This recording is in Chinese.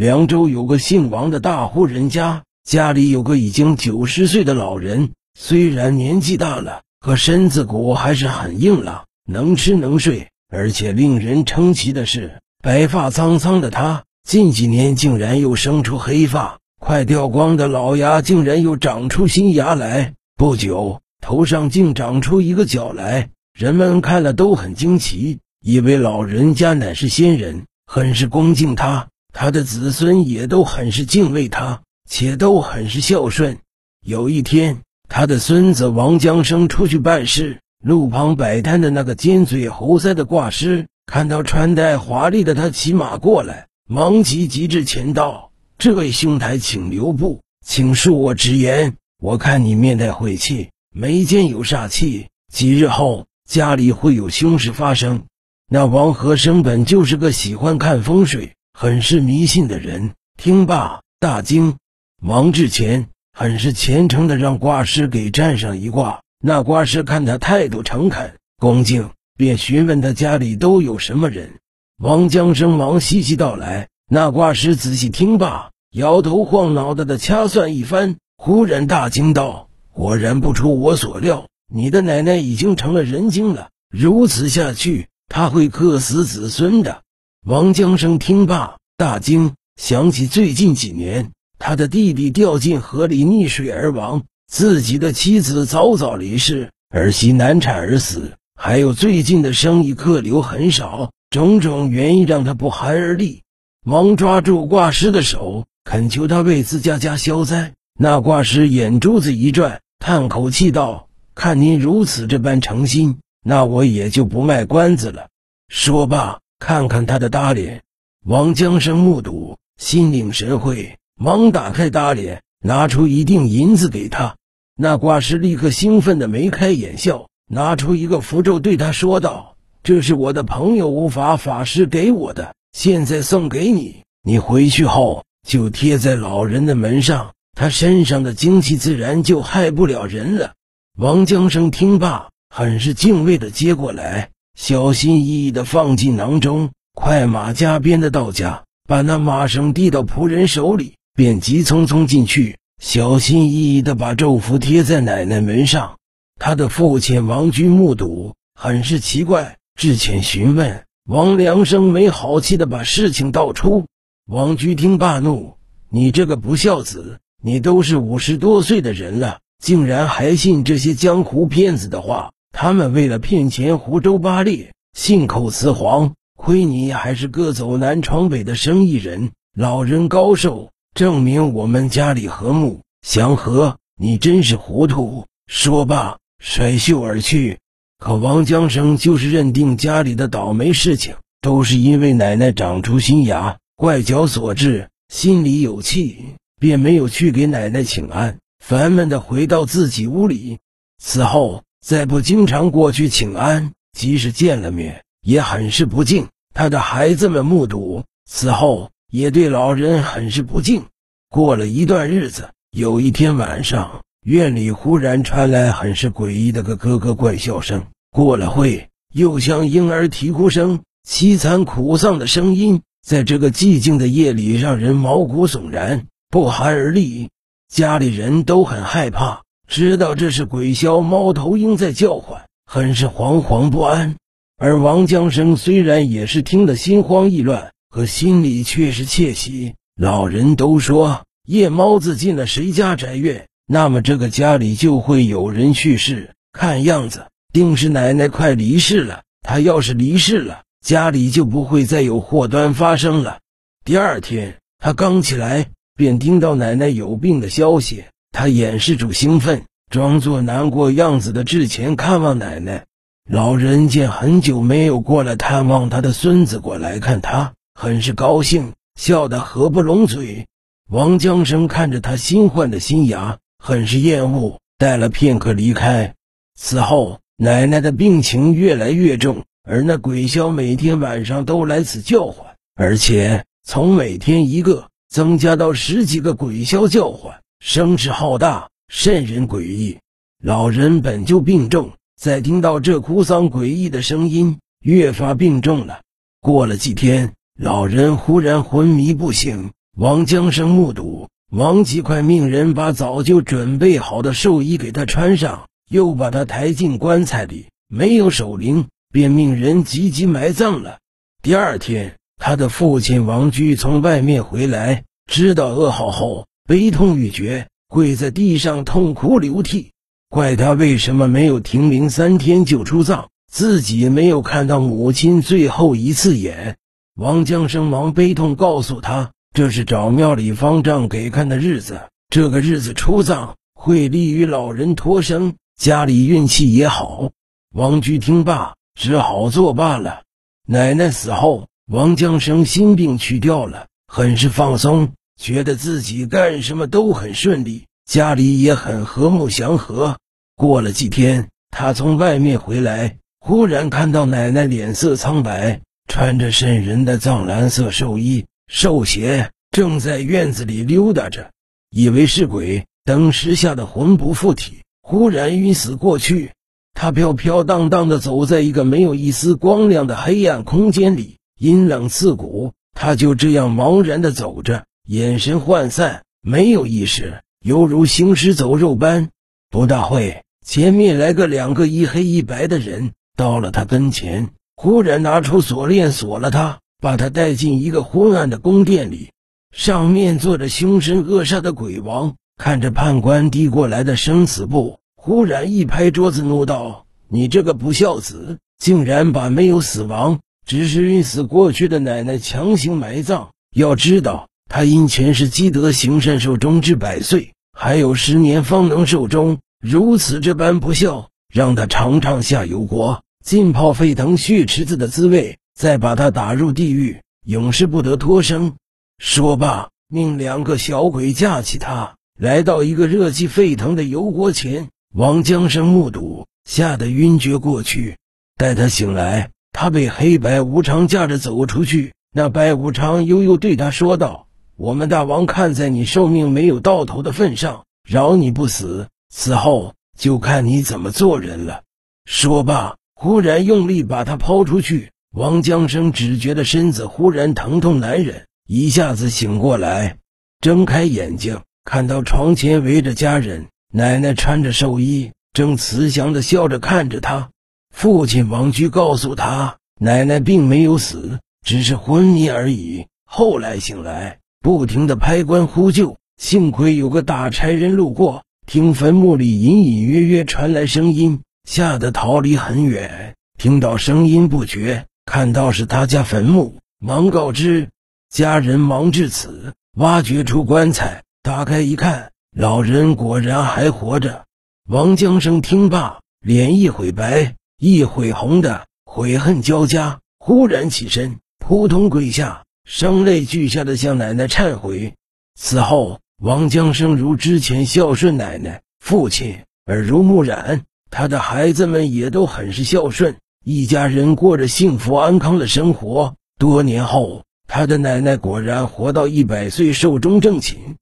凉州有个姓王的大户人家，家里有个已经九十岁的老人，虽然年纪大了，可身子骨还是很硬朗，能吃能睡。而且令人称奇的是，白发苍苍的他，近几年竟然又生出黑发，快掉光的老牙竟然又长出新牙来。不久，头上竟长出一个角来，人们看了都很惊奇，以为老人家乃是仙人，很是恭敬他。他的子孙也都很是敬畏他，且都很是孝顺。有一天，他的孙子王江生出去办事，路旁摆摊的那个尖嘴猴腮的挂师看到穿戴华丽的他骑马过来，忙急急至前道：“这位兄台，请留步，请恕我直言。我看你面带晦气，眉间有煞气，几日后家里会有凶事发生。”那王和生本就是个喜欢看风水。很是迷信的人，听罢大惊。王志前很是虔诚的让卦师给占上一卦。那卦师看他态度诚恳恭敬，便询问他家里都有什么人。王江生忙细细道来。那卦师仔细听罢，摇头晃脑的的掐算一番，忽然大惊道：“果然不出我所料，你的奶奶已经成了人精了。如此下去，他会克死子孙的。”王江生听罢大惊，想起最近几年他的弟弟掉进河里溺水而亡，自己的妻子早早离世，儿媳难产而死，还有最近的生意客流很少，种种原因让他不寒而栗。忙抓住挂师的手，恳求他为自家家消灾。那挂师眼珠子一转，叹口气道：“看您如此这般诚心，那我也就不卖关子了。”说罢。看看他的大脸，王江生目睹，心领神会，忙打开大脸，拿出一锭银子给他。那卦师立刻兴奋的眉开眼笑，拿出一个符咒，对他说道：“这是我的朋友无法法师给我的，现在送给你。你回去后就贴在老人的门上，他身上的精气自然就害不了人了。”王江生听罢，很是敬畏的接过来。小心翼翼地放进囊中，快马加鞭地到家，把那马绳递到仆人手里，便急匆匆进去，小心翼翼地把咒符贴在奶奶门上。他的父亲王居目睹，很是奇怪，至前询问。王良生没好气地把事情道出。王居听罢怒：“你这个不孝子，你都是五十多岁的人了，竟然还信这些江湖骗子的话！”他们为了骗钱胡诌八裂，信口雌黄。亏你还是个走南闯北的生意人，老人高寿，证明我们家里和睦祥和。你真是糊涂！说罢，甩袖而去。可王江生就是认定家里的倒霉事情都是因为奶奶长出新牙怪脚所致，心里有气，便没有去给奶奶请安，烦闷的回到自己屋里。此后。再不经常过去请安，即使见了面，也很是不敬。他的孩子们目睹，此后也对老人很是不敬。过了一段日子，有一天晚上，院里忽然传来很是诡异的个咯咯怪笑声。过了会，又像婴儿啼哭声，凄惨苦丧的声音，在这个寂静的夜里，让人毛骨悚然，不寒而栗。家里人都很害怕。知道这是鬼枭猫头鹰在叫唤，很是惶惶不安。而王江生虽然也是听得心慌意乱，可心里却是窃喜。老人都说，夜猫子进了谁家宅院，那么这个家里就会有人去世。看样子，定是奶奶快离世了。他要是离世了，家里就不会再有祸端发生了。第二天，他刚起来，便听到奶奶有病的消息。他掩饰住兴奋，装作难过样子的至前看望奶奶。老人见很久没有过来探望他的孙子过来看他，很是高兴，笑得合不拢嘴。王江生看着他新换的新牙，很是厌恶，待了片刻离开。此后，奶奶的病情越来越重，而那鬼枭每天晚上都来此叫唤，而且从每天一个增加到十几个鬼枭叫唤。声势浩大，甚人诡异。老人本就病重，再听到这哭丧诡异的声音，越发病重了。过了几天，老人忽然昏迷不醒。王江生目睹，王吉快命人把早就准备好的寿衣给他穿上，又把他抬进棺材里。没有守灵，便命人急急埋葬了。第二天，他的父亲王居从外面回来，知道噩耗后，悲痛欲绝，跪在地上痛哭流涕，怪他为什么没有停灵三天就出葬，自己没有看到母亲最后一次眼。王江生忙悲痛告诉他，这是找庙里方丈给看的日子，这个日子出葬会利于老人脱生，家里运气也好。王居听罢，只好作罢了。奶奶死后，王江生心病去掉了，很是放松，觉得自己干什么都很顺利，家里也很和睦祥和。过了几天，他从外面回来，忽然看到奶奶脸色苍白。穿着渗人的藏蓝色寿衣、寿鞋，正在院子里溜达着，以为是鬼，当时吓得魂不附体，忽然晕死过去。他飘飘荡荡地走在一个没有一丝光亮的黑暗空间里，阴冷刺骨。他就这样茫然地走着，眼神涣散，没有意识，犹如行尸走肉般。不大会，前面来个两个一黑一白的人，到了他跟前。忽然拿出锁链锁了他，把他带进一个昏暗的宫殿里，上面坐着凶神恶煞的鬼王，看着判官递过来的生死簿，忽然一拍桌子怒道：“你这个不孝子，竟然把没有死亡，只是晕死过去的奶奶强行埋葬！要知道，他因前世积德行善寿终至百岁，还有十年方能寿终，如此这般不孝，让他尝尝下油锅。”浸泡沸腾血池子的滋味，再把他打入地狱，永世不得脱生。说罢，命两个小鬼架起他，来到一个热气沸腾的油锅前。王江生目睹，吓得晕厥过去。待他醒来，他被黑白无常架着走出去。那白无常悠悠对他说道：“我们大王看在你寿命没有到头的份上，饶你不死。此后就看你怎么做人了。”说罢。忽然用力把他抛出去，王江生只觉得身子忽然疼痛难忍，一下子醒过来，睁开眼睛，看到床前围着家人，奶奶穿着寿衣，正慈祥的笑着看着他。父亲王居告诉他，奶奶并没有死，只是昏迷而已。后来醒来，不停地拍棺呼救，幸亏有个大差人路过，听坟墓里隐隐约约传来声音。吓得逃离很远，听到声音不绝，看到是他家坟墓，忙告知家人。忙至此，挖掘出棺材，打开一看，老人果然还活着。王江生听罢，脸一会白，一会红的，悔恨交加，忽然起身，扑通跪下，声泪俱下的向奶奶忏悔。此后，王江生如之前孝顺奶奶、父亲，耳濡目染。他的孩子们也都很是孝顺，一家人过着幸福安康的生活。多年后，他的奶奶果然活到一百岁，寿终正寝。